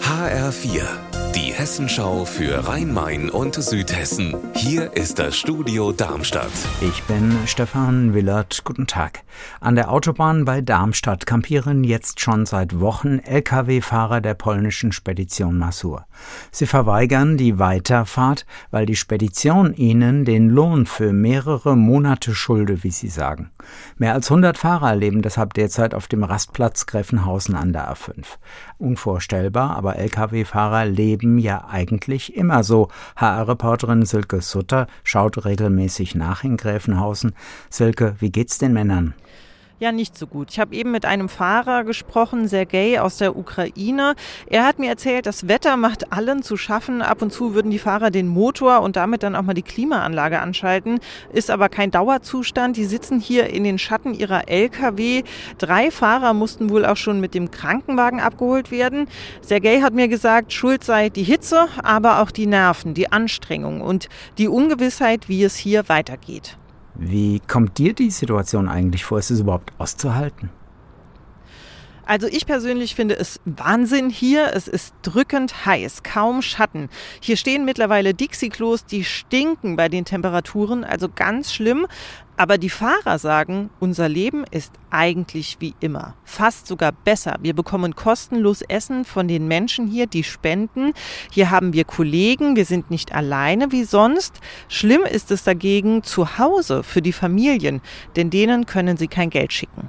HR4, die Hessenschau für Rhein-Main und Südhessen. Hier ist das Studio Darmstadt. Ich bin Stefan Willert. Guten Tag. An der Autobahn bei Darmstadt kampieren jetzt schon seit Wochen Lkw-Fahrer der polnischen Spedition Masur. Sie verweigern die Weiterfahrt, weil die Spedition ihnen den Lohn für mehrere Monate schulde, wie sie sagen. Mehr als 100 Fahrer leben deshalb derzeit auf dem Rastplatz Greffenhausen an der A5. Unvorstellbar, aber Lkw-Fahrer leben ja eigentlich immer so. HR-Reporterin Silke Sutter schaut regelmäßig nach in Gräfenhausen. Silke, wie geht's den Männern? Ja, nicht so gut. Ich habe eben mit einem Fahrer gesprochen, Sergei aus der Ukraine. Er hat mir erzählt, das Wetter macht allen zu schaffen. Ab und zu würden die Fahrer den Motor und damit dann auch mal die Klimaanlage anschalten. Ist aber kein Dauerzustand. Die sitzen hier in den Schatten ihrer Lkw. Drei Fahrer mussten wohl auch schon mit dem Krankenwagen abgeholt werden. Sergei hat mir gesagt, schuld sei die Hitze, aber auch die Nerven, die Anstrengung und die Ungewissheit, wie es hier weitergeht. Wie kommt dir die Situation eigentlich vor? Ist es überhaupt auszuhalten? Also ich persönlich finde es Wahnsinn hier. Es ist drückend heiß, kaum Schatten. Hier stehen mittlerweile Dixie-Klos, die stinken bei den Temperaturen, also ganz schlimm. Aber die Fahrer sagen, unser Leben ist eigentlich wie immer. Fast sogar besser. Wir bekommen kostenlos Essen von den Menschen hier, die spenden. Hier haben wir Kollegen. Wir sind nicht alleine wie sonst. Schlimm ist es dagegen zu Hause für die Familien, denn denen können sie kein Geld schicken.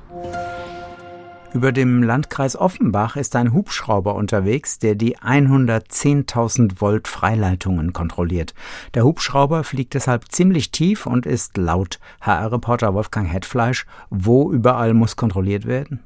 Über dem Landkreis Offenbach ist ein Hubschrauber unterwegs, der die 110.000 Volt Freileitungen kontrolliert. Der Hubschrauber fliegt deshalb ziemlich tief und ist laut. HR-Reporter Wolfgang Hetfleisch, wo überall muss kontrolliert werden?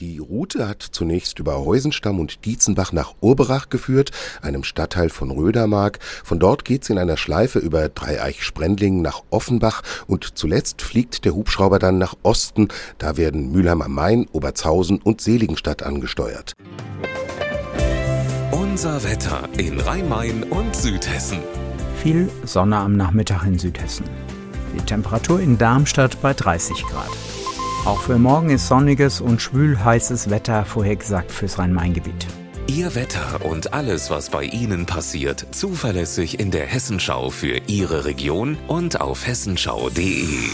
Die Route hat zunächst über Heusenstamm und Dietzenbach nach Urberach geführt, einem Stadtteil von Rödermark. Von dort geht's in einer Schleife über Dreieich-Sprendlingen nach Offenbach und zuletzt fliegt der Hubschrauber dann nach Osten. Da werden Mülheim am Main, Oberzhausen und Seligenstadt angesteuert. Unser Wetter in Rhein-Main und Südhessen. Viel Sonne am Nachmittag in Südhessen. Die Temperatur in Darmstadt bei 30 Grad. Auch für morgen ist sonniges und schwül-heißes Wetter vorhergesagt fürs Rhein-Main-Gebiet. Ihr Wetter und alles, was bei Ihnen passiert, zuverlässig in der Hessenschau für Ihre Region und auf hessenschau.de.